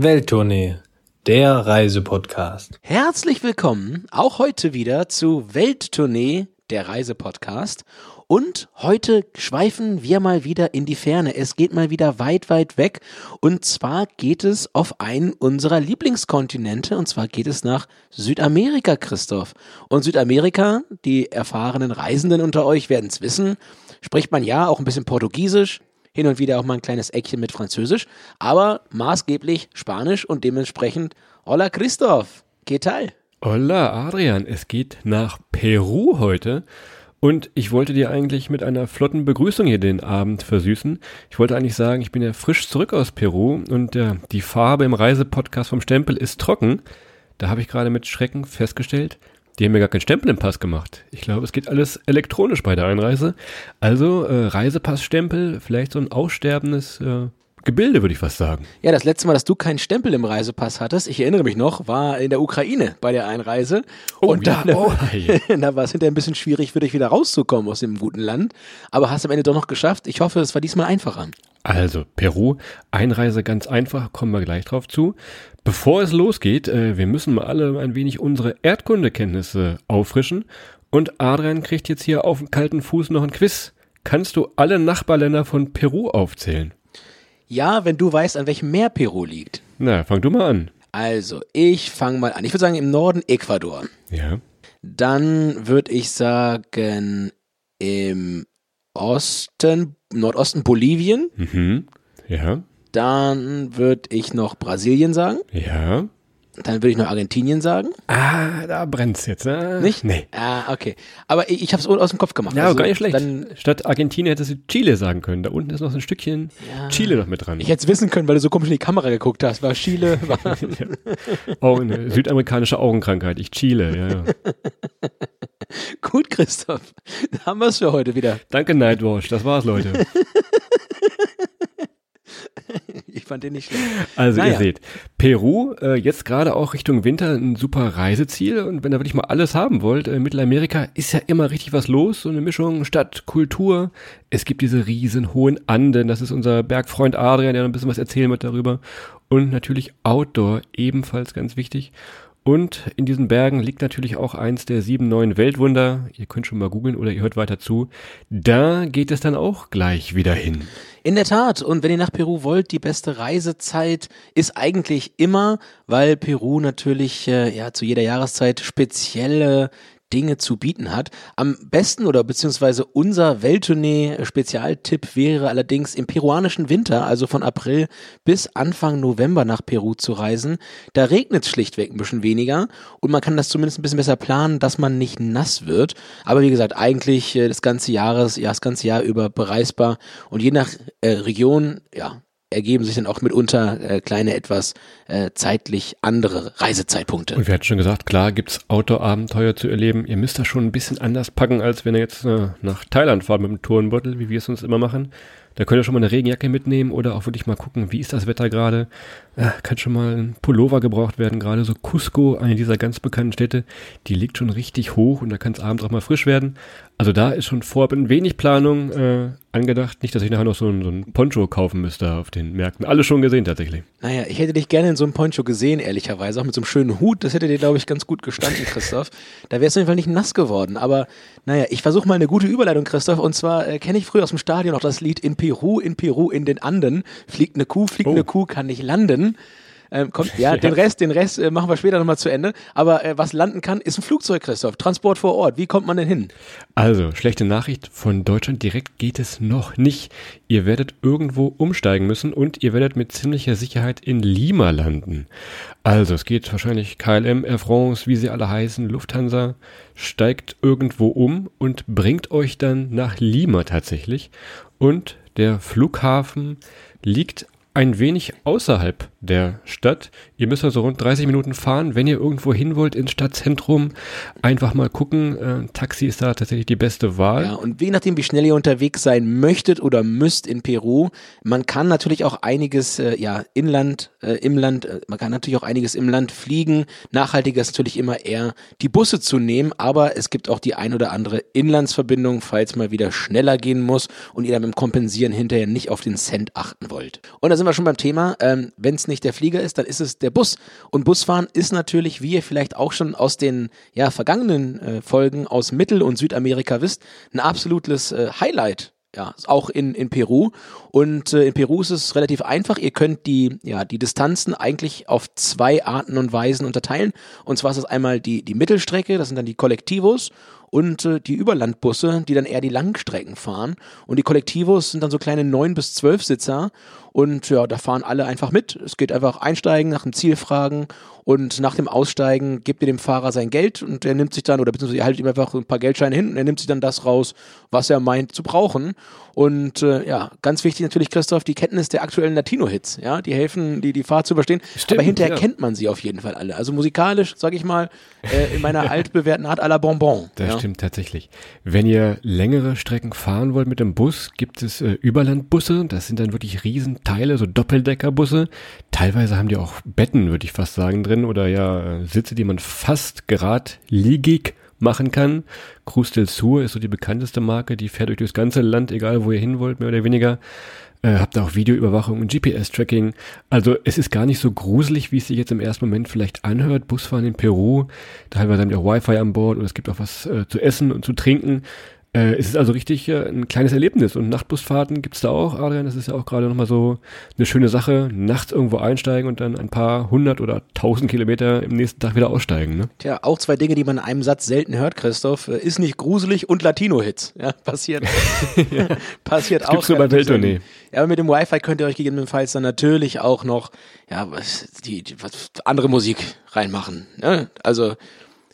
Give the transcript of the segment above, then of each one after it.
Welttournee, der Reisepodcast. Herzlich willkommen auch heute wieder zu Welttournee, der Reisepodcast. Und heute schweifen wir mal wieder in die Ferne. Es geht mal wieder weit, weit weg. Und zwar geht es auf einen unserer Lieblingskontinente. Und zwar geht es nach Südamerika, Christoph. Und Südamerika, die erfahrenen Reisenden unter euch werden es wissen, spricht man ja auch ein bisschen Portugiesisch, hin und wieder auch mal ein kleines Eckchen mit Französisch, aber maßgeblich Spanisch und dementsprechend Hola Christoph, ¿qué tal? Hola Adrian, es geht nach Peru heute. Und ich wollte dir eigentlich mit einer flotten Begrüßung hier den Abend versüßen. Ich wollte eigentlich sagen, ich bin ja frisch zurück aus Peru und äh, die Farbe im Reisepodcast vom Stempel ist trocken. Da habe ich gerade mit Schrecken festgestellt, die haben mir gar keinen Stempel im Pass gemacht. Ich glaube, es geht alles elektronisch bei der Einreise. Also äh, Reisepassstempel, vielleicht so ein aussterbendes äh, Gebilde, würde ich fast sagen. Ja, das letzte Mal, dass du keinen Stempel im Reisepass hattest, ich erinnere mich noch, war in der Ukraine bei der Einreise. Oh, und ja, da, oh, da war es hinterher ein bisschen schwierig für dich wieder rauszukommen aus dem guten Land. Aber hast am Ende doch noch geschafft. Ich hoffe, es war diesmal einfacher. Also, Peru, Einreise ganz einfach, kommen wir gleich drauf zu. Bevor es losgeht, äh, wir müssen mal alle ein wenig unsere Erdkundekenntnisse auffrischen. Und Adrian kriegt jetzt hier auf dem kalten Fuß noch ein Quiz. Kannst du alle Nachbarländer von Peru aufzählen? Ja, wenn du weißt, an welchem Meer Peru liegt. Na, fang du mal an. Also, ich fange mal an. Ich würde sagen, im Norden Ecuador. Ja. Dann würde ich sagen, im Osten, Nordosten Bolivien. Mhm. Ja. Dann würde ich noch Brasilien sagen. Ja. Dann würde ich noch Argentinien sagen. Ah, da brennt's jetzt, ne? Nicht? Nee. Ah, okay. Aber ich, ich habe es aus dem Kopf gemacht. Ja, Also, gar nicht schlecht. Dann, Statt Argentinien hättest du Chile sagen können. Da unten ist noch so ein Stückchen Ja. Chile noch mit dran. ich hätte es wissen können, weil du so komisch in die Kamera geguckt hast. War Chile, war Auch eine südamerikanische Augenkrankheit. Ich Chile, ja, ja. gut, Christoph. Da haben wir es für heute wieder. Danke, Nightwatch. Das war's, Leute. Ich fand den nicht schlecht. Also Naja. ihr seht, Peru, äh, jetzt gerade auch Richtung Winter ein super Reiseziel und wenn ihr wirklich mal alles haben wollt, äh, Mittelamerika ist ja immer richtig was los, so eine Mischung Stadt, Kultur. Es gibt diese riesen hohen Anden, das ist unser Bergfreund Adrian, der noch ein bisschen was erzählen wird darüber und natürlich Outdoor, ebenfalls ganz wichtig. Und in diesen Bergen liegt natürlich auch eins der sieben neuen Weltwunder. Ihr könnt schon mal googeln oder ihr hört weiter zu. Da geht es dann auch gleich wieder hin. In der Tat. Und wenn ihr nach Peru wollt, die beste Reisezeit ist eigentlich immer, weil Peru natürlich äh, ja zu jeder Jahreszeit spezielle Dinge zu bieten hat. Am besten oder beziehungsweise unser Welttournee-Spezialtipp wäre allerdings im peruanischen Winter, also von April bis Anfang November nach Peru zu reisen. Da regnet es schlichtweg ein bisschen weniger und man kann das zumindest ein bisschen besser planen, dass man nicht nass wird. Aber wie gesagt, eigentlich äh, das ganze Jahres, ja, das ganze Jahr über bereisbar und je nach äh, Region, ja, ergeben sich dann auch mitunter äh, kleine, etwas äh, zeitlich andere Reisezeitpunkte. Und wir hatten schon gesagt, klar gibt's Outdoor-Abenteuer zu erleben. Ihr müsst das schon ein bisschen anders packen, als wenn ihr jetzt äh, nach Thailand fahrt mit dem Turnbeutel, wie wir es uns immer machen. Da könnt ihr schon mal eine Regenjacke mitnehmen oder auch wirklich mal gucken, wie ist das Wetter gerade. Äh, kann schon mal ein Pullover gebraucht werden. Gerade so Cusco, eine dieser ganz bekannten Städte, die liegt schon richtig hoch und da kann es abends auch mal frisch werden. Also da ist schon vorab ein wenig Planung äh, angedacht. Nicht, dass ich nachher noch so ein, so ein Poncho kaufen müsste auf den Märkten. Alles schon gesehen tatsächlich. Naja, ich hätte dich gerne in so einem Poncho gesehen, ehrlicherweise, auch mit so einem schönen Hut. Das hätte dir, glaube ich, ganz gut gestanden, Christoph. Da wärst du auf jeden Fall nicht nass geworden. Aber naja, ich versuche mal eine gute Überleitung, Christoph. Und zwar äh, kenne ich früher aus dem Stadion noch das Lied In Peru, in Peru, in den Anden. Fliegt eine Kuh, fliegt Oh. eine Kuh, kann nicht landen. Ähm, kommt, ja, Ja. den Rest, den Rest äh, machen wir später nochmal zu Ende. Aber äh, was landen kann, ist ein Flugzeug, Christoph. Transport vor Ort. Wie kommt man denn hin? Also, schlechte Nachricht, von Deutschland direkt geht es noch nicht. Ihr werdet irgendwo umsteigen müssen und ihr werdet mit ziemlicher Sicherheit in Lima landen. Also, es geht wahrscheinlich KLM, Air France, wie sie alle heißen, Lufthansa, steigt irgendwo um und bringt euch dann nach Lima tatsächlich. Und der Flughafen liegt ein wenig außerhalb der Stadt. Ihr müsst also rund 30 Minuten fahren, wenn ihr irgendwo hin wollt ins Stadtzentrum. Einfach mal gucken. Äh, Taxi ist da tatsächlich die beste Wahl. Ja, und je nachdem, wie schnell ihr unterwegs sein möchtet oder müsst in Peru, man kann natürlich auch einiges, äh, ja, Inland, äh, im Land, äh, man kann natürlich auch einiges im Land fliegen. Nachhaltiger ist natürlich immer eher die Busse zu nehmen, aber es gibt auch die ein oder andere Inlandsverbindung, falls mal wieder schneller gehen muss und ihr dann beim Kompensieren hinterher nicht auf den Cent achten wollt. Und da sind wir schon beim Thema, ähm, wenn es nicht der Flieger ist, dann ist es der Bus. Und Busfahren ist natürlich, wie ihr vielleicht auch schon aus den ja, vergangenen äh, Folgen aus Mittel- und Südamerika wisst, ein absolutes äh, Highlight ja, auch in, in Peru. Und äh, in Peru ist es relativ einfach. Ihr könnt die, ja, die Distanzen eigentlich auf zwei Arten und Weisen unterteilen. Und zwar ist das einmal die, die Mittelstrecke, das sind dann die Kollektivos und äh, die Überlandbusse, die dann eher die Langstrecken fahren. Und die Kollektivos sind dann so kleine neun bis zwölf Sitzer und ja, da fahren alle einfach mit. Es geht einfach einsteigen, nach dem Ziel fragen und nach dem Aussteigen gebt ihr dem Fahrer sein Geld und er nimmt sich dann, oder beziehungsweise ihr haltet ihm einfach ein paar Geldscheine hin und er nimmt sich dann das raus, was er meint zu brauchen. Und äh, ja, ganz wichtig natürlich, Christoph, die Kenntnis der aktuellen Latino-Hits. Ja, die helfen, die, die Fahrt zu überstehen. Stimmt, Aber hinterher ja. kennt man sie auf jeden Fall alle. Also musikalisch, sage ich mal, äh, in meiner altbewährten Art à la Bonbon. Das ja. Stimmt tatsächlich. Wenn ihr längere Strecken fahren wollt mit dem Bus, gibt es äh, Überlandbusse. Das sind dann wirklich Riesenteile, so Doppeldeckerbusse. Teilweise haben die auch Betten, würde ich fast sagen, drin oder ja äh, Sitze, die man fast geradlinig machen kann. Cruz del Sur ist so die bekannteste Marke, die fährt euch durchs ganze Land, egal wo ihr hin wollt, mehr oder weniger. Äh, habt da auch Videoüberwachung und GPS-Tracking. Also es ist gar nicht so gruselig, wie es sich jetzt im ersten Moment vielleicht anhört. Busfahren in Peru, teilweise haben die auch Wi-Fi an Bord und es gibt auch was äh, zu essen und zu trinken. Äh, es ist also richtig äh, ein kleines Erlebnis und Nachtbusfahrten gibt's da auch, Adrian. Das ist ja auch gerade nochmal so eine schöne Sache. Nachts irgendwo einsteigen und dann ein paar hundert oder tausend Kilometer im nächsten Tag wieder aussteigen. Ne? Tja, auch zwei Dinge, die man in einem Satz selten hört, Christoph. Äh, Ist nicht gruselig und Latino-Hits. Ja, passiert. passiert Das auch. gibt's nur bei. Welttournee. Ja, aber mit dem Wi-Fi könnt ihr euch gegebenenfalls dann natürlich auch noch, ja, was, die, die was, andere Musik reinmachen. Ne? Also,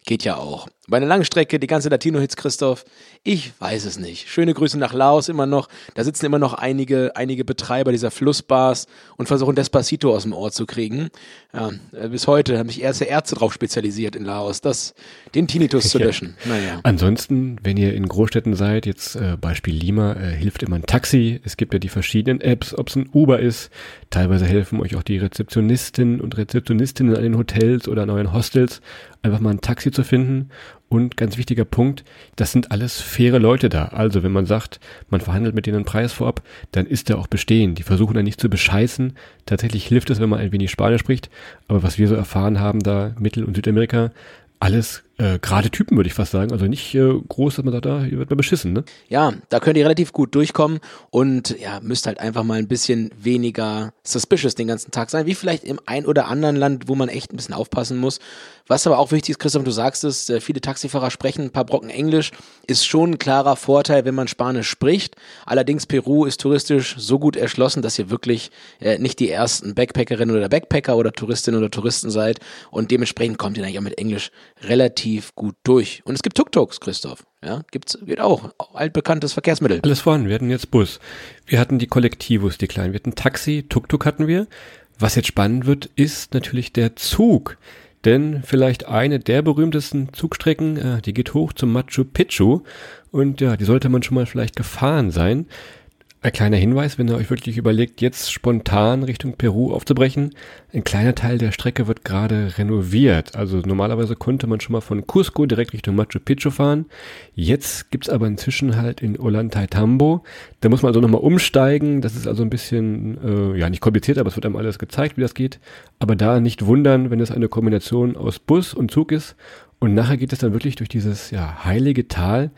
geht ja auch. Bei einer langen Strecke, die ganze Latino-Hits, Christoph, ich weiß es nicht. Schöne Grüße nach Laos immer noch. Da sitzen immer noch einige, einige Betreiber dieser Flussbars und versuchen Despacito aus dem Ohr zu kriegen. Ja, äh, bis heute haben sich erste Ärzte drauf spezialisiert in Laos, das, den Tinnitus zu Ja. löschen. Naja. Ansonsten, wenn ihr in Großstädten seid, jetzt äh, Beispiel Lima, äh, hilft immer ein Taxi. Es gibt ja die verschiedenen Apps, ob es ein Uber ist. Teilweise helfen euch auch die Rezeptionisten und Rezeptionistinnen an den Hotels oder an euren Hostels, einfach mal ein Taxi zu finden. Und ganz wichtiger Punkt, das sind alles faire Leute da. Also wenn man sagt, man verhandelt mit denen einen Preis vorab, dann ist der auch bestehen. Die versuchen dann nicht zu bescheißen. Tatsächlich hilft es, wenn man ein wenig Spanisch spricht. Aber was wir so erfahren haben da, Mittel- und Südamerika, alles äh, gerade Typen, würde ich fast sagen. Also nicht äh, groß, dass man sagt, da hier wird man beschissen, ne? Ja, da könnt ihr relativ gut durchkommen und ja, müsst halt einfach mal ein bisschen weniger suspicious den ganzen Tag sein, wie vielleicht im ein oder anderen Land, wo man echt ein bisschen aufpassen muss. Was aber auch wichtig ist, Christoph, du sagst es, äh, viele Taxifahrer sprechen ein paar Brocken Englisch, ist schon ein klarer Vorteil, wenn man Spanisch spricht. Allerdings Peru ist touristisch so gut erschlossen, dass ihr wirklich äh, nicht die ersten Backpackerinnen oder Backpacker oder Touristinnen oder Touristen seid und dementsprechend kommt ihr eigentlich auch mit Englisch relativ gut durch. Und es gibt Tuk-Tuks, Christoph. Ja, gibt's, geht auch. Altbekanntes Verkehrsmittel. Alles vorhanden. Wir hatten jetzt Bus. Wir hatten die Kollektivos, die kleinen. Wir hatten Taxi, Tuk-Tuk hatten wir. Was jetzt spannend wird, ist natürlich der Zug. Denn vielleicht eine der berühmtesten Zugstrecken, äh, die geht hoch zum Machu Picchu. Und ja, die sollte man schon mal vielleicht gefahren sein. Ein kleiner Hinweis, wenn ihr euch wirklich überlegt, jetzt spontan Richtung Peru aufzubrechen. Ein kleiner Teil der Strecke wird gerade renoviert. Also normalerweise konnte man schon mal von Cusco direkt Richtung Machu Picchu fahren. Jetzt gibt's aber inzwischen halt in Ollantaytambo. Da muss man also nochmal umsteigen. Das ist also ein bisschen, äh, ja nicht kompliziert, aber es wird einem alles gezeigt, wie das geht. Aber da nicht wundern, wenn es eine Kombination aus Bus und Zug ist. Und nachher geht es dann wirklich durch dieses ja, heilige Tal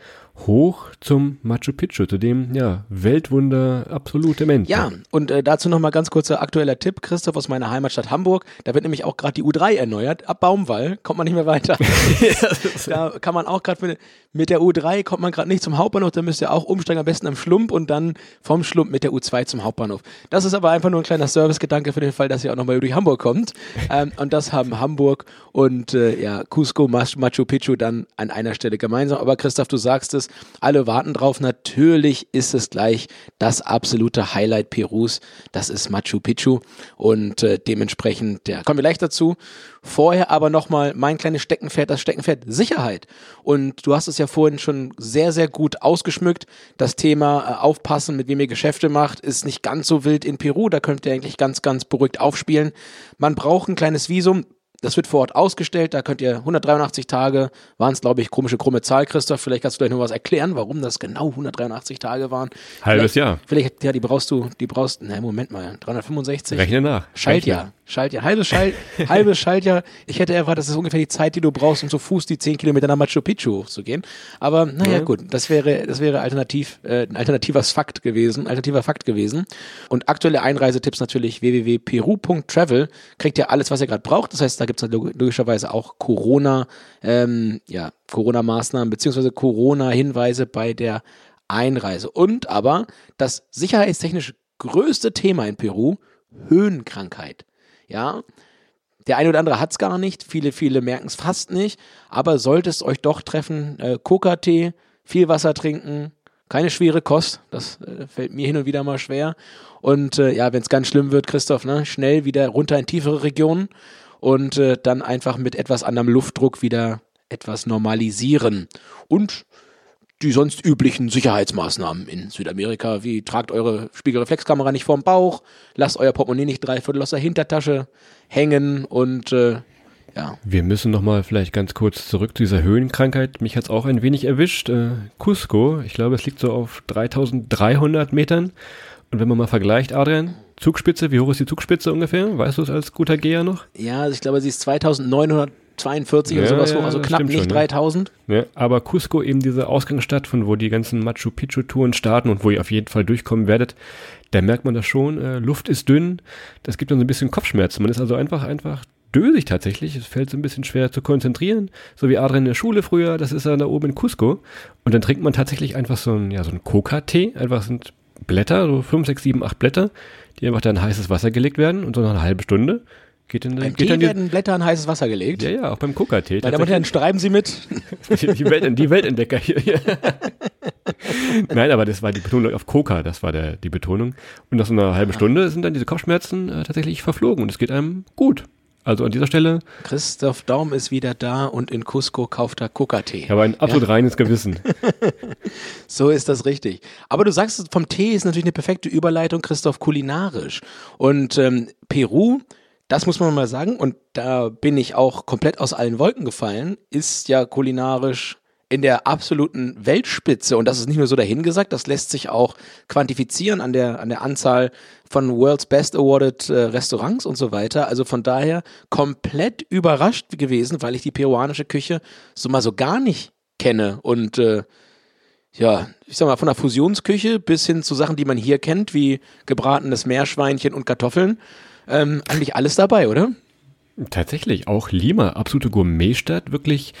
hoch zum Machu Picchu, zu dem ja, Weltwunder absolute Mensch. Ja, und äh, dazu nochmal ganz kurzer aktueller Tipp, Christoph aus meiner Heimatstadt Hamburg. Da wird nämlich auch gerade die U3 erneuert. Ab Baumwall kommt man nicht mehr weiter. da kann man auch gerade mit, mit der U3 kommt man gerade nicht zum Hauptbahnhof, da müsst ihr auch umsteigen, am besten am Schlump und dann vom Schlump mit der U2 zum Hauptbahnhof. Das ist aber einfach nur ein kleiner Servicegedanke für den Fall, dass ihr auch nochmal durch Hamburg kommt. Ähm, und das haben Hamburg und äh, ja, Cusco, Machu Picchu dann an einer Stelle gemeinsam. Aber Christoph, du sagst es, alle warten drauf. Natürlich ist es gleich das absolute Highlight Perus. Das ist Machu Picchu. Und äh, dementsprechend, ja, kommen wir gleich dazu. Vorher aber nochmal mein kleines Steckenpferd, das Steckenpferd Sicherheit. Und du hast es ja vorhin schon sehr, sehr gut ausgeschmückt. Das Thema äh, Aufpassen, mit wem ihr Geschäfte macht, ist nicht ganz so wild in Peru. Da könnt ihr eigentlich ganz, ganz beruhigt aufspielen. Man braucht ein kleines Visum. Das wird vor Ort ausgestellt, da könnt ihr 183 Tage, waren es glaube ich komische krumme Zahl, Christoph, vielleicht kannst du gleich noch was erklären, warum das genau 183 Tage waren. Halbes vielleicht, Jahr. Vielleicht, ja, die brauchst du, die brauchst, na Moment mal, 365? Rechne nach. Schaltjahr. Rechne. Schaltjahr, halbes, Schalt, halbes Schaltjahr. Ich hätte erwartet, das ist ungefähr die Zeit, die du brauchst, um zu Fuß die 10 Kilometer nach Machu Picchu hochzugehen. Aber naja, Ja. gut, das wäre, das wäre alternativ, äh, ein alternativer Fakt gewesen, alternativer Fakt gewesen. Und aktuelle Einreisetipps natürlich www.peru.travel. Kriegt ihr alles, was ihr gerade braucht. Das heißt, da gibt es logischerweise auch Corona, ähm, ja, Corona-Maßnahmen beziehungsweise Corona-Hinweise bei der Einreise. Und aber das sicherheitstechnisch größte Thema in Peru, Höhenkrankheit. Ja, der eine oder andere hat es gar nicht, viele, viele merken es fast nicht, aber sollte es euch doch treffen, äh, Coca-Tee, viel Wasser trinken, keine schwere Kost, das äh, fällt mir hin und wieder mal schwer. Und äh, ja, wenn es ganz schlimm wird, Christoph, ne, schnell wieder runter in tiefere Regionen und äh, dann einfach mit etwas anderem Luftdruck wieder etwas normalisieren. Und die sonst üblichen Sicherheitsmaßnahmen in Südamerika, wie tragt eure Spiegelreflexkamera nicht vorm Bauch, lasst euer Portemonnaie nicht dreiviertel aus der Hintertasche hängen und äh, ja, Wir müssen nochmal vielleicht ganz kurz zurück zu dieser Höhenkrankheit. Mich hat's auch ein wenig erwischt. Äh, Cusco, ich glaube, es liegt so auf 3300 Metern. Und wenn man mal vergleicht, Adrian, Zugspitze, wie hoch ist die Zugspitze ungefähr? Weißt du es als guter Geher noch? ja, also ich glaube, sie ist 2942 oder Ja, sowas ja, hoch, also knapp nicht schon, ne? 3000. Ja, aber Cusco eben diese Ausgangsstadt, von wo die ganzen Machu Picchu-Touren starten und wo ihr auf jeden Fall durchkommen werdet, da merkt man das schon. Äh, Luft ist dünn, das gibt dann so ein bisschen Kopfschmerzen. Man ist also einfach, einfach dösig tatsächlich. Es fällt so ein bisschen schwer zu konzentrieren. So wie Adrian in der Schule früher, das ist ja da oben in Cusco. Und dann trinkt man tatsächlich einfach so ein, ja, so ein Coca-Tee. Einfach sind Blätter, so 5, 6, 7, 8 Blätter, die einfach dann in heißes Wasser gelegt werden und so nach einer halben Stunde geht dann, Beim geht Tee dann die, werden Blätter in heißes Wasser gelegt. ja, ja, auch beim Coca-Tee. Meine Damen und Herren, schreiben Sie mit. Die, Welt, die Weltentdecker hier. Nein, aber das war die Betonung auf Coca, das war der, die Betonung. Und nach so einer halben Stunde sind dann diese Kopfschmerzen äh, tatsächlich verflogen und es geht einem gut. Also an dieser Stelle, Christoph Daum ist wieder da und in Cusco kauft er Coca-Tee. ich habe ein absolut reines Gewissen. So ist das richtig. Aber du sagst, vom Tee ist natürlich eine perfekte Überleitung, Christoph, kulinarisch. Und ähm, Peru, das muss man mal sagen, und da bin ich auch komplett aus allen Wolken gefallen, ist ja kulinarisch in der absoluten Weltspitze. Und das ist nicht nur so dahingesagt, das lässt sich auch quantifizieren an der, an der Anzahl von World's Best Awarded äh, Restaurants und so weiter. Also von daher komplett überrascht gewesen, weil ich die peruanische Küche so mal so gar nicht kenne. Und äh, ja, ich sag mal, von der Fusionsküche bis hin zu Sachen, die man hier kennt, wie gebratenes Meerschweinchen und Kartoffeln. Ähm, eigentlich alles dabei, oder? Tatsächlich, auch Lima, absolute Gourmetstadt, wirklich.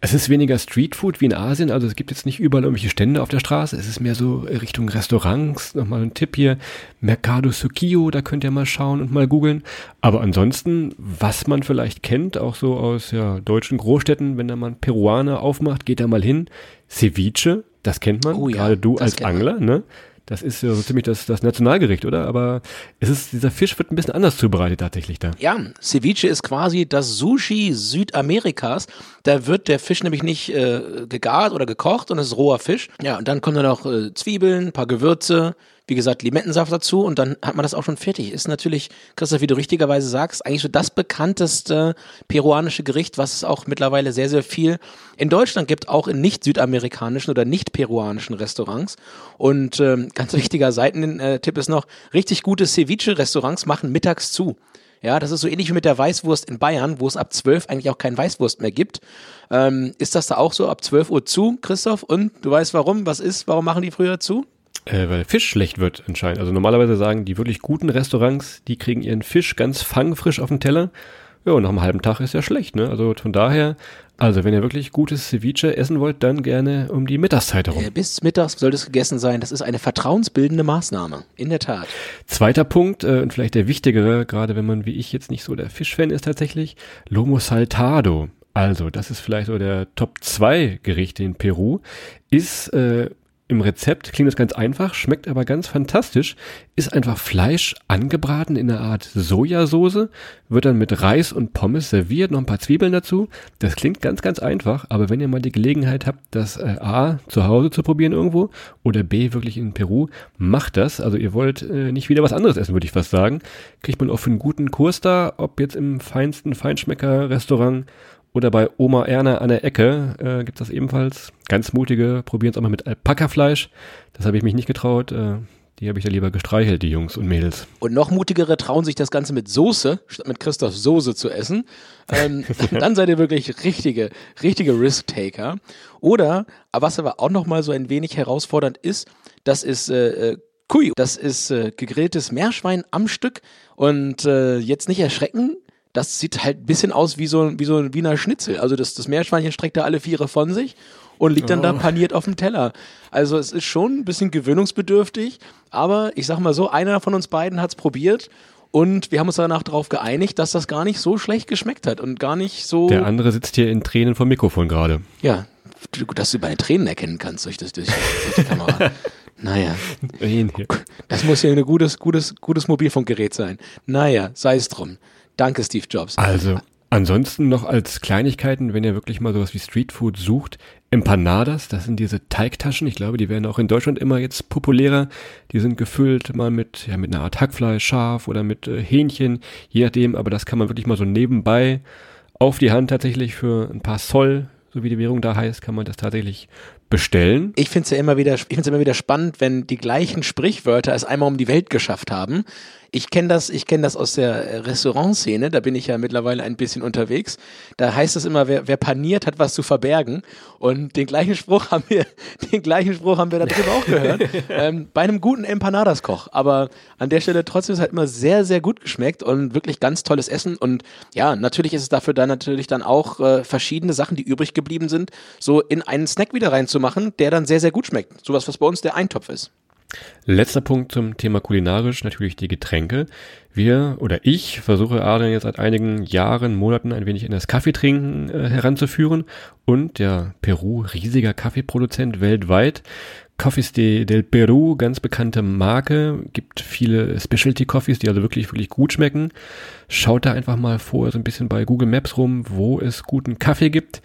Es ist weniger Streetfood wie in Asien, also es gibt jetzt nicht überall irgendwelche Stände auf der Straße, es ist mehr so Richtung Restaurants. Nochmal ein Tipp hier, Mercado Sukiyo, da könnt ihr mal schauen und mal googeln. Aber ansonsten, was man vielleicht kennt, auch so aus ja, deutschen Großstädten, wenn da mal ein Peruaner aufmacht, geht da mal hin. Ceviche, das kennt man, Oh ja, gerade du als kennt man. Angler, ne? Das ist ja so ziemlich das, das Nationalgericht, oder? Aber es ist, dieser Fisch wird ein bisschen anders zubereitet tatsächlich da. Ja, Ceviche ist quasi das Sushi Südamerikas. Da wird der Fisch nämlich nicht äh, gegart oder gekocht und es ist roher Fisch. Ja, und dann kommen da noch äh, Zwiebeln, ein paar Gewürze, wie gesagt, Limettensaft dazu und dann hat man das auch schon fertig. Ist natürlich, Christoph, wie du richtigerweise sagst, eigentlich so das bekannteste peruanische Gericht, was es auch mittlerweile sehr, sehr viel in Deutschland gibt, auch in nicht südamerikanischen oder nicht peruanischen Restaurants. Und ähm, ganz wichtiger Seitentipp ist noch, richtig gute Ceviche-Restaurants machen mittags zu. Ja, das ist so ähnlich wie mit der Weißwurst in Bayern, wo es ab 12 eigentlich auch kein Weißwurst mehr gibt. Ähm, ist das da auch so ab 12 Uhr zu, Christoph? Und du weißt warum? Was ist? Warum machen die früher zu? Äh, weil Fisch schlecht wird anscheinend. Also normalerweise sagen die wirklich guten Restaurants, die kriegen ihren Fisch ganz fangfrisch auf den Teller. Ja, und nach einem halben Tag ist ja schlecht, ne? Also von daher, also wenn ihr wirklich gutes Ceviche essen wollt, dann gerne um die Mittagszeit herum. Äh, bis mittags soll das gegessen sein. Das ist eine vertrauensbildende Maßnahme. In der Tat. Zweiter Punkt, äh, und vielleicht der wichtigere, gerade wenn man wie ich jetzt nicht so der Fischfan ist tatsächlich, Lomo Saltado. Also, das ist vielleicht so der Top 2 Gerichte in Peru, ist äh, im Rezept klingt das ganz einfach, schmeckt aber ganz fantastisch. Ist einfach Fleisch angebraten in einer Art Sojasauce, wird dann mit Reis und Pommes serviert, noch ein paar Zwiebeln dazu. Das klingt ganz, ganz einfach, aber wenn ihr mal die Gelegenheit habt, das äh, A zu Hause zu probieren irgendwo oder B wirklich in Peru, macht das. Also ihr wollt äh, nicht wieder was anderes essen, würde ich fast sagen. Kriegt man auch für einen guten Kurs da, ob jetzt im feinsten Feinschmecker-Restaurant oder bei Oma Erna an der Ecke äh, gibt das ebenfalls. Ganz mutige, probieren es auch mal mit Alpaka-Fleisch. Das habe ich mich nicht getraut. Äh, die habe ich da lieber gestreichelt, die Jungs und Mädels. Und noch mutigere trauen sich das Ganze mit Soße, statt mit Christoph Soße zu essen. Ähm, dann seid ihr wirklich richtige, richtige Risk-Taker. Oder, was aber auch noch mal so ein wenig herausfordernd ist, das ist äh, äh Kui. Das ist äh, gegrilltes Meerschwein am Stück. Und äh, jetzt nicht erschrecken, das sieht halt ein bisschen aus wie so, wie so ein Wiener Schnitzel. Also das, das Meerschweinchen streckt da alle Viere von sich und liegt dann oh. da paniert auf dem Teller. Also es ist schon ein bisschen gewöhnungsbedürftig, aber ich sag mal so, einer von uns beiden hat es probiert und wir haben uns danach darauf geeinigt, dass das gar nicht so schlecht geschmeckt hat und gar nicht so. Der andere sitzt hier in Tränen vom Mikrofon gerade. Ja, dass du bei Tränen erkennen kannst durch, das, durch, durch die Kamera. Naja. Das muss ja ein gutes, gutes, gutes Mobilfunkgerät sein. Naja, sei es drum. Danke, Steve Jobs. Also, ansonsten noch als Kleinigkeiten, wenn ihr wirklich mal sowas wie Streetfood sucht, Empanadas, das sind diese Teigtaschen. Ich glaube, die werden auch in Deutschland immer jetzt populärer. Die sind gefüllt mal mit, ja, mit einer Art Hackfleisch, Schaf oder mit äh, Hähnchen, je nachdem. Aber das kann man wirklich mal so nebenbei auf die Hand tatsächlich für ein paar Zoll, so wie die Währung da heißt, kann man das tatsächlich bestellen. Ich finde es ja immer wieder, ich finde immer wieder spannend, wenn die gleichen Sprichwörter es einmal um die Welt geschafft haben. Ich kenne das, ich kenne das aus der Restaurantszene, da bin ich ja mittlerweile ein bisschen unterwegs. Da heißt es immer, wer, wer paniert, hat was zu verbergen. Und den gleichen Spruch haben wir, den gleichen Spruch haben wir da drüben auch gehört. ähm, bei einem guten Empanadas-Koch. Aber an der Stelle trotzdem ist es halt immer sehr, sehr gut geschmeckt und wirklich ganz tolles Essen. Und ja, natürlich ist es dafür dann natürlich dann auch äh, verschiedene Sachen, die übrig geblieben sind, so in einen Snack wieder reinzumachen, der dann sehr, sehr gut schmeckt. Sowas, was bei uns der Eintopf ist. Letzter Punkt zum Thema kulinarisch, natürlich die Getränke. Wir oder ich versuche Adrian jetzt seit einigen Jahren, Monaten ein wenig in das Kaffeetrinken äh, heranzuführen und der Peru, riesiger Kaffeeproduzent weltweit, Coffees de, del Peru, ganz bekannte Marke, gibt viele Specialty Coffees, die also wirklich, wirklich gut schmecken. Schaut da einfach mal vor, so ein bisschen bei Google Maps rum, wo es guten Kaffee gibt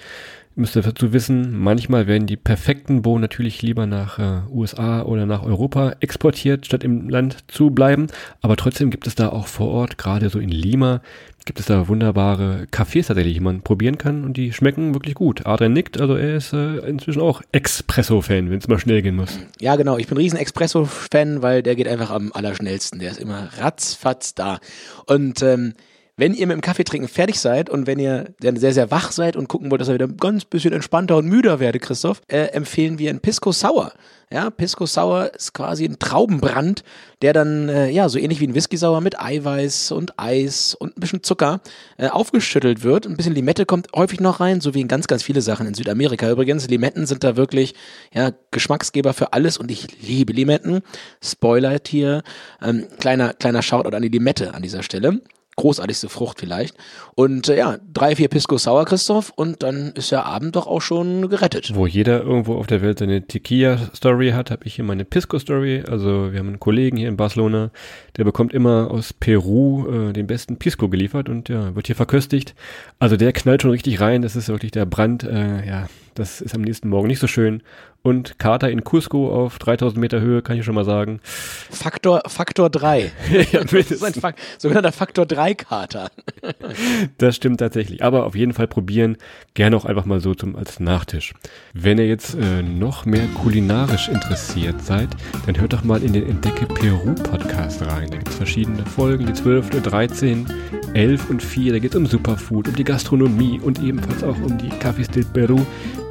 müsst ihr dazu wissen, manchmal werden die perfekten Bohnen natürlich lieber nach äh, USA oder nach Europa exportiert, statt im Land zu bleiben. Aber trotzdem gibt es da auch vor Ort, gerade so in Lima, gibt es da wunderbare Cafés tatsächlich, die man probieren kann und die schmecken wirklich gut. Adrian nickt, also er ist äh, inzwischen auch Espresso-Fan, wenn es mal schnell gehen muss. Ja, genau. Ich bin riesen Espresso-Fan, weil der geht einfach am allerschnellsten. Der ist immer ratzfatz da. Und ähm, wenn ihr mit dem Kaffee trinken fertig seid und wenn ihr dann sehr, sehr wach seid und gucken wollt, dass ihr wieder ein ganz bisschen entspannter und müder werdet, Christoph, äh, empfehlen wir ein Pisco Sour. Ja, Pisco Sour ist quasi ein Traubenbrand, der dann, äh, ja, so ähnlich wie ein Whisky Sour mit Eiweiß und Eis und ein bisschen Zucker äh, aufgeschüttelt wird. Ein bisschen Limette kommt häufig noch rein, so wie in ganz, ganz viele Sachen in Südamerika. Übrigens, Limetten sind da wirklich, ja, Geschmacksgeber für alles und ich liebe Limetten. Spoiler hier, ähm, kleiner, kleiner Shoutout an die Limette an dieser Stelle großartigste Frucht vielleicht. Und äh, ja, drei, vier Pisco Sauer, Christoph, und dann ist der Abend doch auch schon gerettet. Wo jeder irgendwo auf der Welt seine Tequila-Story hat, habe ich hier meine Pisco-Story. Also wir haben einen Kollegen hier in Barcelona, der bekommt immer aus Peru äh, den besten Pisco geliefert und ja, wird hier verköstigt. Also der knallt schon richtig rein. Das ist wirklich der Brand, äh, ja, das ist am nächsten Morgen nicht so schön. Und Kater in Cusco auf 3000 Meter Höhe, kann ich schon mal sagen. Faktor, Faktor 3. ja, das ist ein Fak sogenannter Faktor 3 Kater. das stimmt tatsächlich. Aber auf jeden Fall probieren. Gerne auch einfach mal so zum, als Nachtisch. Wenn ihr jetzt äh, noch mehr kulinarisch interessiert seid, dann hört doch mal in den Entdecke Peru Podcast rein. Da gibt es verschiedene Folgen, die 12., 13., 11 und 4. Da geht es um Superfood, um die Gastronomie und ebenfalls auch um die Cafés del Peru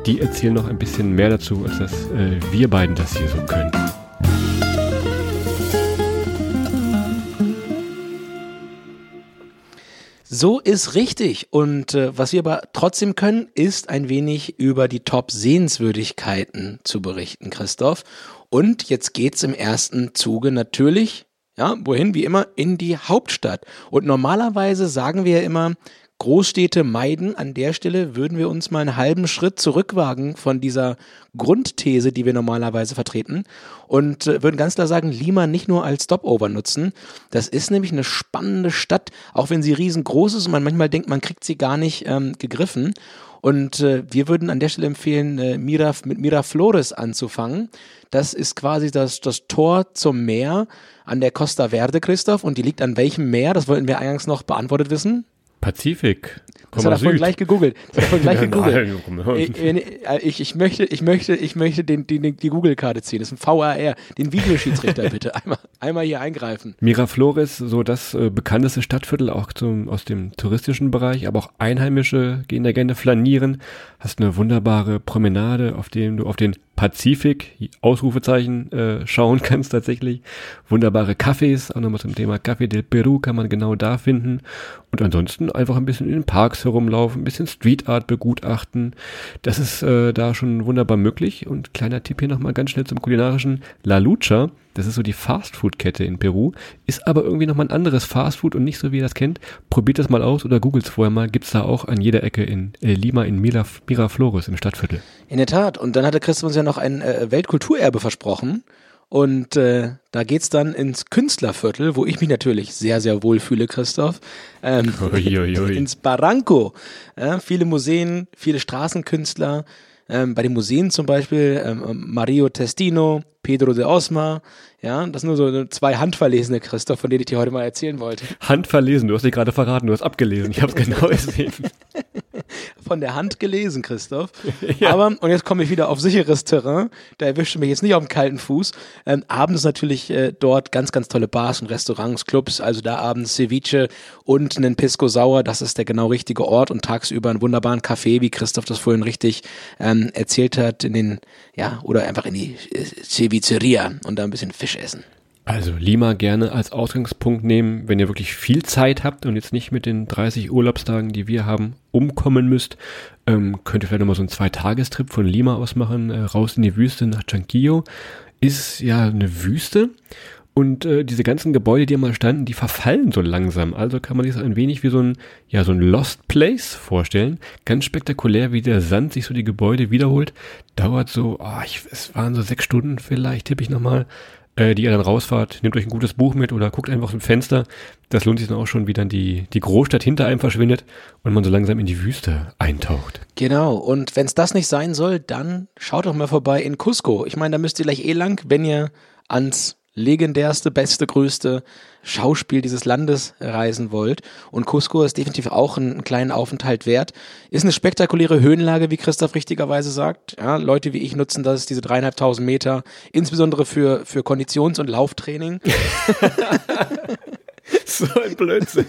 die erzählen noch ein bisschen mehr dazu, als dass äh, wir beiden das hier so können. So ist richtig. Und äh, was wir aber trotzdem können, ist ein wenig über die Top-Sehenswürdigkeiten zu berichten, Christoph. Und jetzt geht's im ersten Zuge natürlich, ja, wohin? Wie immer, in die Hauptstadt. Und normalerweise sagen wir ja immer, Großstädte meiden. An der Stelle würden wir uns mal einen halben Schritt zurückwagen von dieser Grundthese, die wir normalerweise vertreten und äh, würden ganz klar sagen, Lima nicht nur als Stopover nutzen. Das ist nämlich eine spannende Stadt, auch wenn sie riesengroß ist und man manchmal denkt, man kriegt sie gar nicht ähm, gegriffen. Und äh, wir würden an der Stelle empfehlen, äh, Mira, mit Miraflores anzufangen. Das ist quasi das, das Tor zum Meer an der Costa Verde, Christoph. Und die liegt an welchem Meer? Das wollten wir eingangs noch beantwortet wissen. Pazifik. Das hat er vorhin gleich gegoogelt. Das hat er gleich gegoogelt. Ich, ich, möchte, ich möchte, ich möchte den, den, die Google-Karte ziehen. Das ist ein VAR. Den Videoschiedsrichter bitte. Einmal, einmal hier eingreifen. Miraflores, so das äh, bekannteste Stadtviertel auch zum, aus dem touristischen Bereich, aber auch Einheimische gehen da gerne flanieren. Hast eine wunderbare Promenade, auf dem du auf den Pazifik, Ausrufezeichen, äh, schauen kannst tatsächlich. Wunderbare Cafés, auch nochmal zum Thema Café del Peru kann man genau da finden. Und ansonsten einfach ein bisschen in den Parks herumlaufen, ein bisschen Street Art begutachten. Das ist äh, da schon wunderbar möglich. Und kleiner Tipp hier nochmal ganz schnell zum kulinarischen La Lucha. Das ist so die Fastfood-Kette in Peru, ist aber irgendwie nochmal ein anderes Fastfood und nicht so, wie ihr das kennt. Probiert das mal aus oder googelt es vorher mal. Gibt es da auch an jeder Ecke in äh, Lima, in Miraf Miraflores im Stadtviertel. In der Tat. Und dann hatte Christoph uns ja noch ein äh, Weltkulturerbe versprochen. Und äh, da geht's dann ins Künstlerviertel, wo ich mich natürlich sehr, sehr wohl fühle, Christoph. Ähm, ins Barranco. Ja, viele Museen, viele Straßenkünstler. Ähm, bei den Museen zum Beispiel ähm, Mario Testino, Pedro de Osma, ja, das sind nur so zwei handverlesene, Christoph, von denen ich dir heute mal erzählen wollte. Handverlesen, du hast dich gerade verraten, du hast abgelesen, ich habe es genau gesehen. Von der Hand gelesen, Christoph. Ja. Aber, und jetzt komme ich wieder auf sicheres Terrain, da erwischte mich jetzt nicht auf dem kalten Fuß. Ähm, abends natürlich äh, dort ganz, ganz tolle Bars und Restaurants, Clubs, also da abends Ceviche und einen Pisco Sauer, das ist der genau richtige Ort und tagsüber einen wunderbaren Café, wie Christoph das vorhin richtig ähm, erzählt hat, in den, ja, oder einfach in die äh, Cevicheria und da ein bisschen Fisch essen. Also Lima gerne als Ausgangspunkt nehmen, wenn ihr wirklich viel Zeit habt und jetzt nicht mit den 30 Urlaubstagen, die wir haben, umkommen müsst, ähm, könnt ihr vielleicht nochmal so einen Zweitagestrip von Lima aus machen, äh, raus in die Wüste nach Chanquillo. Ist ja eine Wüste und äh, diese ganzen Gebäude, die mal standen, die verfallen so langsam. Also kann man sich das ein wenig wie so ein, ja, so ein Lost Place vorstellen. Ganz spektakulär, wie der Sand sich so die Gebäude wiederholt. Dauert so, oh, ich, es waren so sechs Stunden vielleicht, tippe ich nochmal äh, die ihr dann rausfahrt, nehmt euch ein gutes Buch mit oder guckt einfach aus dem Fenster. Das lohnt sich dann auch schon, wie dann die, die Großstadt hinter einem verschwindet und man so langsam in die Wüste eintaucht. Genau, und wenn es das nicht sein soll, dann schaut doch mal vorbei in Cusco. Ich meine, da müsst ihr gleich eh lang, wenn ihr ans legendärste, beste, größte Schauspiel dieses Landes reisen wollt. Und Cusco ist definitiv auch einen kleinen Aufenthalt wert. Ist eine spektakuläre Höhenlage, wie Christoph richtigerweise sagt. Ja, Leute wie ich nutzen das, diese dreieinhalbtausend Meter, insbesondere für, für Konditions- und Lauftraining. so ein Blödsinn.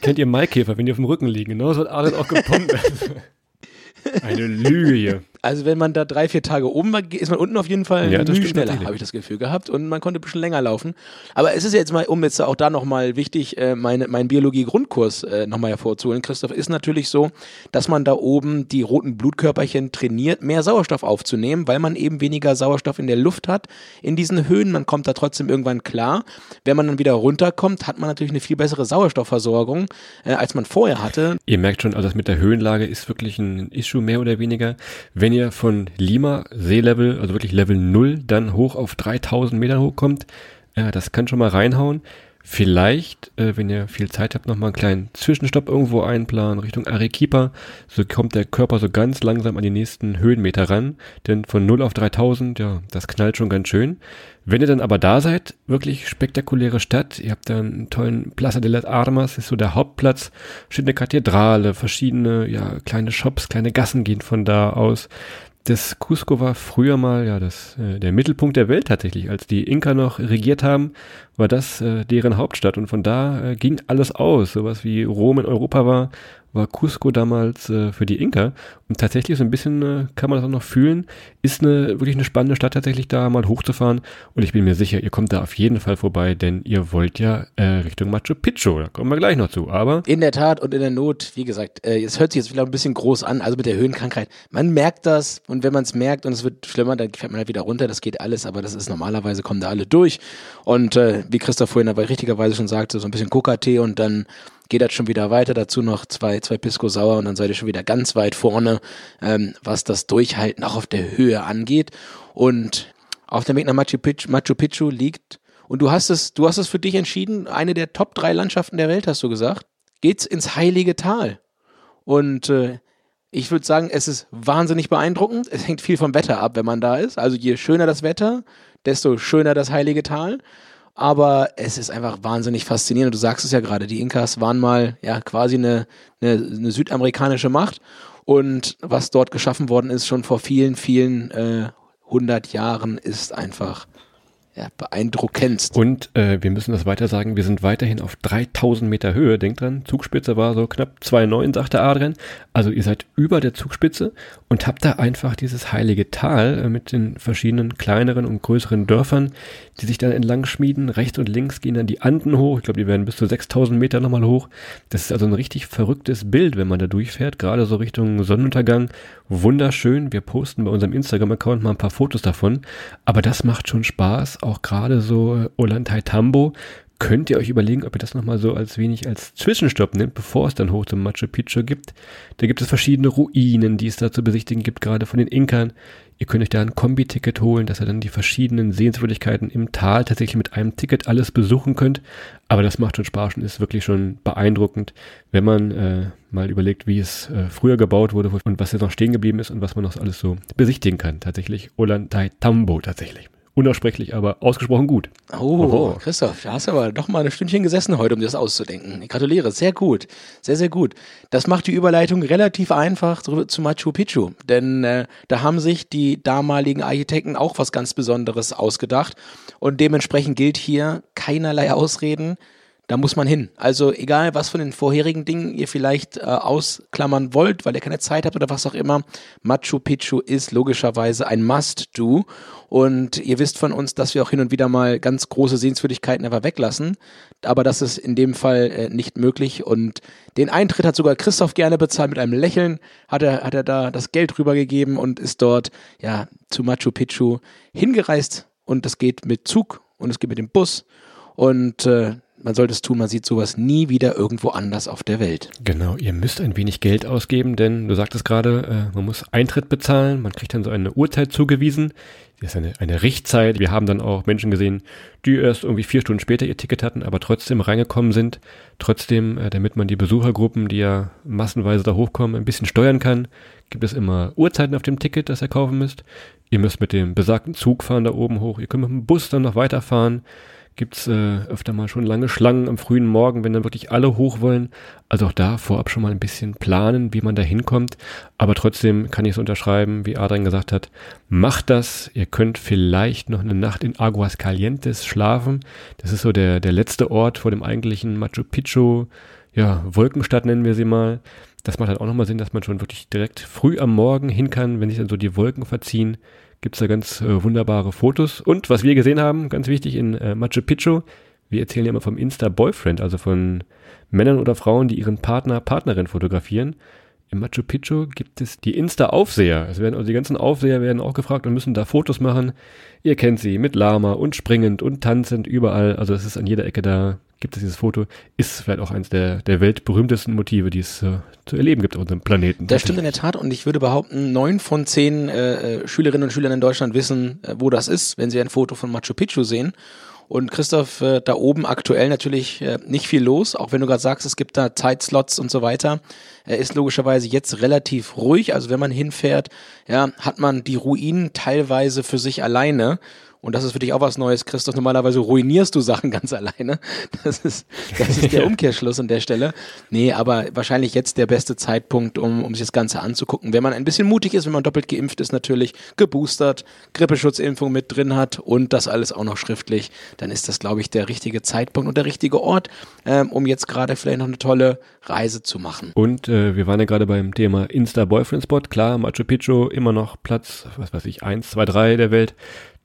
Kennt ihr Maikäfer, wenn die auf dem Rücken liegen? Genauso hat Arend auch gepumpt. Eine Lüge hier. Also wenn man da drei, vier Tage oben war, ist man unten auf jeden Fall ja, schneller, habe ich das Gefühl gehabt. Und man konnte ein bisschen länger laufen. Aber es ist jetzt mal, um jetzt auch da nochmal wichtig, äh, meine, mein Biologie-Grundkurs äh, nochmal hervorzuholen, Christoph, ist natürlich so, dass man da oben die roten Blutkörperchen trainiert, mehr Sauerstoff aufzunehmen, weil man eben weniger Sauerstoff in der Luft hat in diesen Höhen. Man kommt da trotzdem irgendwann klar. Wenn man dann wieder runterkommt, hat man natürlich eine viel bessere Sauerstoffversorgung, äh, als man vorher hatte. Ihr merkt schon, also das mit der Höhenlage ist wirklich ein Issue mehr oder weniger. Wenn ihr von Lima Seelevel, also wirklich Level 0, dann hoch auf 3000 Meter hochkommt, äh, das kann schon mal reinhauen. Vielleicht, äh, wenn ihr viel Zeit habt, nochmal einen kleinen Zwischenstopp irgendwo einplanen, Richtung Arequipa. So kommt der Körper so ganz langsam an die nächsten Höhenmeter ran. Denn von 0 auf 3000, ja, das knallt schon ganz schön. Wenn ihr dann aber da seid, wirklich spektakuläre Stadt. Ihr habt da einen tollen Plaza de las Armas, ist so der Hauptplatz. Steht eine Kathedrale, verschiedene, ja, kleine Shops, kleine Gassen gehen von da aus das Cusco war früher mal ja das äh, der Mittelpunkt der Welt tatsächlich, als die Inka noch regiert haben, war das äh, deren Hauptstadt. Und von da äh, ging alles aus, sowas wie Rom in Europa war, war Cusco damals äh, für die Inka. Und tatsächlich so ein bisschen äh, kann man das auch noch fühlen. Ist eine wirklich eine spannende Stadt tatsächlich da mal hochzufahren. Und ich bin mir sicher, ihr kommt da auf jeden Fall vorbei, denn ihr wollt ja äh, Richtung Machu Picchu. Da kommen wir gleich noch zu. Aber in der Tat und in der Not, wie gesagt, äh, es hört sich jetzt vielleicht ein bisschen groß an, also mit der Höhenkrankheit. Man merkt das und wenn man es merkt und es wird schlimmer, dann fährt man halt wieder runter. Das geht alles, aber das ist normalerweise kommen da alle durch. Und äh, wie Christoph vorhin aber richtigerweise schon sagte, so ein bisschen Coca-Tee und dann geht das schon wieder weiter. Dazu noch zwei, zwei Pisco Sauer und dann seid ihr schon wieder ganz weit vorne, ähm, was das Durchhalten auch auf der Höhe angeht. Und auf dem Weg nach Machu Picchu, Machu Picchu liegt, und du hast es, du hast es für dich entschieden, eine der Top drei Landschaften der Welt, hast du gesagt, geht's ins Heilige Tal. Und äh, ich würde sagen, es ist wahnsinnig beeindruckend. Es hängt viel vom Wetter ab, wenn man da ist. Also je schöner das Wetter, desto schöner das Heilige Tal aber es ist einfach wahnsinnig faszinierend. Du sagst es ja gerade, die Inkas waren mal ja quasi eine, eine, eine südamerikanische Macht und was dort geschaffen worden ist, schon vor vielen, vielen äh, hundert Jahren, ist einfach ja, beeindruckendst. Und äh, wir müssen das weiter sagen, wir sind weiterhin auf 3000 Meter Höhe. Denkt dran, Zugspitze war so knapp 2,9, sagte Adrian. Also ihr seid über der Zugspitze und habt da einfach dieses heilige Tal äh, mit den verschiedenen kleineren und größeren Dörfern, die sich dann entlang schmieden. Rechts und links gehen dann die Anden hoch. Ich glaube, die werden bis zu 6000 Meter nochmal hoch. Das ist also ein richtig verrücktes Bild, wenn man da durchfährt, gerade so Richtung Sonnenuntergang. Wunderschön. Wir posten bei unserem Instagram-Account mal ein paar Fotos davon. Aber das macht schon Spaß auch gerade so äh, Olantai Tambo, könnt ihr euch überlegen, ob ihr das nochmal so als wenig als Zwischenstopp nimmt, bevor es dann hoch zum Machu Picchu gibt. Da gibt es verschiedene Ruinen, die es da zu besichtigen gibt, gerade von den Inkern. Ihr könnt euch da ein Kombi-Ticket holen, dass ihr dann die verschiedenen Sehenswürdigkeiten im Tal tatsächlich mit einem Ticket alles besuchen könnt. Aber das macht schon Spaß und ist wirklich schon beeindruckend, wenn man äh, mal überlegt, wie es äh, früher gebaut wurde und was jetzt noch stehen geblieben ist und was man noch alles so besichtigen kann. Tatsächlich Olantai Tambo tatsächlich unaussprechlich, aber ausgesprochen gut. Oh, Oho. Christoph, da hast du aber doch mal ein Stündchen gesessen heute, um dir das auszudenken. Ich gratuliere, sehr gut, sehr, sehr gut. Das macht die Überleitung relativ einfach zu Machu Picchu, denn äh, da haben sich die damaligen Architekten auch was ganz Besonderes ausgedacht und dementsprechend gilt hier keinerlei Ausreden da muss man hin. Also egal, was von den vorherigen Dingen ihr vielleicht äh, ausklammern wollt, weil ihr keine Zeit habt oder was auch immer, Machu Picchu ist logischerweise ein Must-Do. Und ihr wisst von uns, dass wir auch hin und wieder mal ganz große Sehenswürdigkeiten einfach weglassen. Aber das ist in dem Fall äh, nicht möglich. Und den Eintritt hat sogar Christoph gerne bezahlt. Mit einem Lächeln hat er, hat er da das Geld rübergegeben und ist dort ja zu Machu Picchu hingereist. Und das geht mit Zug und es geht mit dem Bus. Und äh, man sollte es tun, man sieht sowas nie wieder irgendwo anders auf der Welt. Genau, ihr müsst ein wenig Geld ausgeben, denn du sagtest gerade, äh, man muss Eintritt bezahlen, man kriegt dann so eine Uhrzeit zugewiesen. Das ist eine, eine Richtzeit. Wir haben dann auch Menschen gesehen, die erst irgendwie vier Stunden später ihr Ticket hatten, aber trotzdem reingekommen sind. Trotzdem, äh, damit man die Besuchergruppen, die ja massenweise da hochkommen, ein bisschen steuern kann, gibt es immer Uhrzeiten auf dem Ticket, das ihr kaufen müsst. Ihr müsst mit dem besagten Zug fahren da oben hoch. Ihr könnt mit dem Bus dann noch weiterfahren gibt's äh, öfter mal schon lange Schlangen am frühen Morgen, wenn dann wirklich alle hoch wollen. Also auch da vorab schon mal ein bisschen planen, wie man da hinkommt. Aber trotzdem kann ich es unterschreiben, wie Adrian gesagt hat, macht das. Ihr könnt vielleicht noch eine Nacht in Aguas Calientes schlafen. Das ist so der, der letzte Ort vor dem eigentlichen Machu Picchu, ja, Wolkenstadt nennen wir sie mal. Das macht halt auch nochmal Sinn, dass man schon wirklich direkt früh am Morgen hin kann, wenn sich dann so die Wolken verziehen gibt es da ganz äh, wunderbare Fotos. Und was wir gesehen haben, ganz wichtig in äh, Machu Picchu, wir erzählen ja immer vom Insta-Boyfriend, also von Männern oder Frauen, die ihren Partner, Partnerin fotografieren. Im Machu Picchu gibt es die Insta-Aufseher. Es werden also die ganzen Aufseher werden auch gefragt und müssen da Fotos machen. Ihr kennt sie mit Lama und springend und tanzend überall. Also es ist an jeder Ecke da gibt es dieses Foto, ist vielleicht auch eines der, der weltberühmtesten Motive, die es äh, zu erleben gibt auf unserem Planeten. Das stimmt in der Tat und ich würde behaupten, neun von zehn äh, äh, Schülerinnen und Schülern in Deutschland wissen, äh, wo das ist, wenn sie ein Foto von Machu Picchu sehen. Und Christoph, äh, da oben aktuell natürlich äh, nicht viel los, auch wenn du gerade sagst, es gibt da Zeitslots und so weiter. Er ist logischerweise jetzt relativ ruhig. Also wenn man hinfährt, ja, hat man die Ruinen teilweise für sich alleine. Und das ist für dich auch was Neues, Christoph. Normalerweise ruinierst du Sachen ganz alleine. Das ist, das ist der Umkehrschluss an der Stelle. Nee, aber wahrscheinlich jetzt der beste Zeitpunkt, um, um sich das Ganze anzugucken. Wenn man ein bisschen mutig ist, wenn man doppelt geimpft ist, natürlich geboostert, Grippeschutzimpfung mit drin hat und das alles auch noch schriftlich, dann ist das, glaube ich, der richtige Zeitpunkt und der richtige Ort, ähm, um jetzt gerade vielleicht noch eine tolle Reise zu machen. Und äh, wir waren ja gerade beim Thema Insta-Boyfriend-Spot. Klar, Machu Picchu immer noch Platz, was weiß ich, eins, zwei, drei der Welt.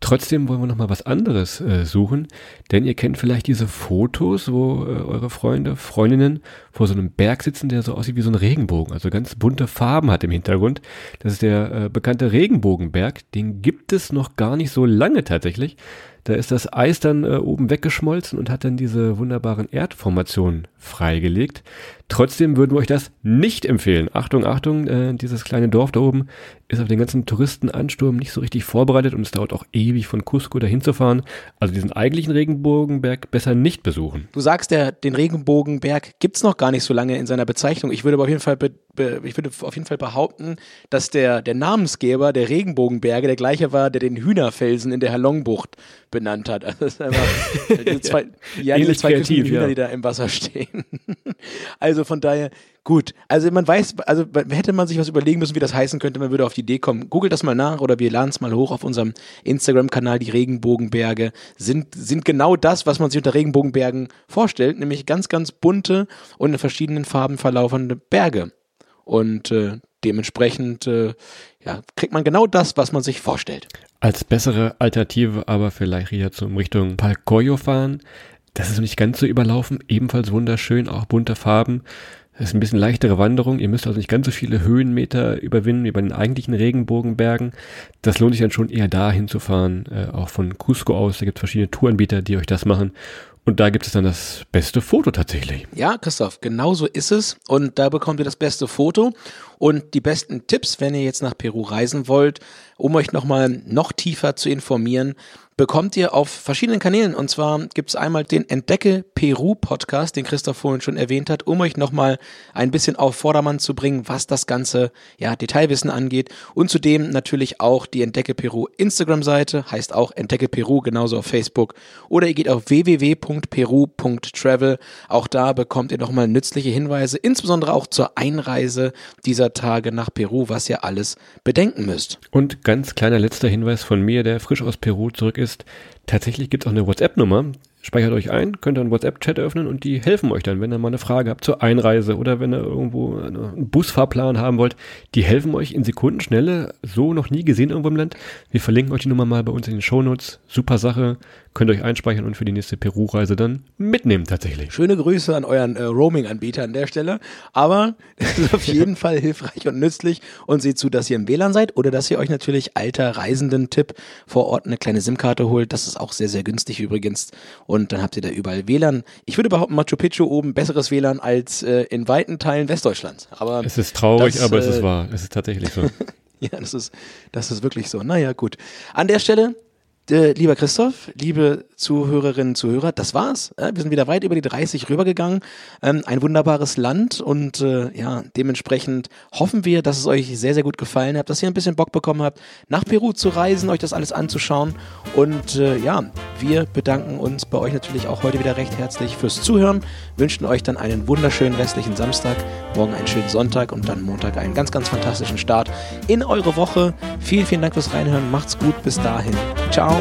Trotzdem wollen wir noch mal was anderes äh, suchen, denn ihr kennt vielleicht diese Fotos, wo äh, eure Freunde, Freundinnen vor so einem Berg sitzen, der so aussieht wie so ein Regenbogen, also ganz bunte Farben hat im Hintergrund. Das ist der äh, bekannte Regenbogenberg. Den gibt es noch gar nicht so lange tatsächlich. Da ist das Eis dann äh, oben weggeschmolzen und hat dann diese wunderbaren Erdformationen freigelegt. Trotzdem würden wir euch das nicht empfehlen. Achtung, Achtung, äh, dieses kleine Dorf da oben ist auf den ganzen Touristenansturm nicht so richtig vorbereitet und es dauert auch ewig von Cusco dahin zu fahren. Also diesen eigentlichen Regenbogenberg besser nicht besuchen. Du sagst, der, den Regenbogenberg gibt's noch gar nicht so lange in seiner Bezeichnung. Ich würde aber auf jeden Fall, be, be, ich würde auf jeden Fall behaupten, dass der, der Namensgeber der Regenbogenberge der gleiche war, der den Hühnerfelsen in der Halongbucht benannt hat. Also das ist einfach die zwei, ja, die zwei kreativ, Hühner, ja. die da im Wasser stehen. also von daher, gut. Also man weiß, also hätte man sich was überlegen müssen, wie das heißen könnte, man würde auf die Idee kommen. Googelt das mal nach oder wir laden es mal hoch auf unserem Instagram-Kanal. Die Regenbogenberge sind, sind genau das, was man sich unter Regenbogenbergen vorstellt, nämlich ganz, ganz bunte und in verschiedenen Farben verlaufende Berge. Und äh, dementsprechend äh, ja, kriegt man genau das, was man sich vorstellt. Als bessere Alternative aber vielleicht hier zum Richtung Palcoyo fahren. Das ist nicht ganz so überlaufen, ebenfalls wunderschön, auch bunte Farben. Das ist ein bisschen leichtere Wanderung. Ihr müsst also nicht ganz so viele Höhenmeter überwinden wie bei den eigentlichen Regenbogenbergen. Das lohnt sich dann schon eher dahin zu fahren, äh, auch von Cusco aus. Da gibt es verschiedene Touranbieter, die euch das machen. Und da gibt es dann das beste Foto tatsächlich. Ja, Christoph, genau so ist es. Und da bekommt ihr das beste Foto und die besten Tipps, wenn ihr jetzt nach Peru reisen wollt, um euch nochmal noch tiefer zu informieren, bekommt ihr auf verschiedenen Kanälen. Und zwar gibt es einmal den Entdecke Peru Podcast, den Christoph vorhin schon erwähnt hat, um euch nochmal ein bisschen auf Vordermann zu bringen, was das ganze ja, Detailwissen angeht. Und zudem natürlich auch die Entdecke Peru Instagram-Seite, heißt auch Entdecke Peru, genauso auf Facebook. Oder ihr geht auf www.peru.travel. Auch da bekommt ihr nochmal nützliche Hinweise, insbesondere auch zur Einreise dieser Tage nach Peru, was ihr alles bedenken müsst. Und ganz kleiner letzter Hinweis von mir, der frisch aus Peru zurück ist ist, tatsächlich gibt es auch eine WhatsApp-Nummer. Speichert euch ein, könnt einen WhatsApp-Chat öffnen und die helfen euch dann, wenn ihr mal eine Frage habt zur Einreise oder wenn ihr irgendwo einen Busfahrplan haben wollt. Die helfen euch in Sekundenschnelle, so noch nie gesehen irgendwo im Land. Wir verlinken euch die Nummer mal bei uns in den Shownotes. Super Sache könnt ihr euch einspeichern und für die nächste Peru-Reise dann mitnehmen tatsächlich. Schöne Grüße an euren äh, Roaming-Anbieter an der Stelle. Aber es ist auf jeden Fall hilfreich und nützlich und seht zu, dass ihr im WLAN seid oder dass ihr euch natürlich alter Reisenden-Tipp vor Ort eine kleine SIM-Karte holt. Das ist auch sehr, sehr günstig übrigens. Und dann habt ihr da überall WLAN. Ich würde behaupten, Machu Picchu oben besseres WLAN als äh, in weiten Teilen Westdeutschlands. Aber es ist traurig, das, aber äh, es ist äh, wahr. Es ist tatsächlich so. ja, das ist, das ist wirklich so. Naja, gut. An der Stelle äh, lieber Christoph, liebe Zuhörerinnen, Zuhörer, das war's. wir sind wieder weit über die 30 rübergegangen. Ähm, ein wunderbares Land und äh, ja, dementsprechend hoffen wir, dass es euch sehr, sehr gut gefallen hat, dass ihr ein bisschen Bock bekommen habt, nach Peru zu reisen, euch das alles anzuschauen. Und äh, ja, wir bedanken uns bei euch natürlich auch heute wieder recht herzlich fürs Zuhören, wünschen euch dann einen wunderschönen restlichen Samstag, morgen einen schönen Sonntag und dann Montag einen ganz, ganz fantastischen Start in eure Woche. Vielen, vielen Dank fürs Reinhören. Macht's gut. Bis dahin. Ciao.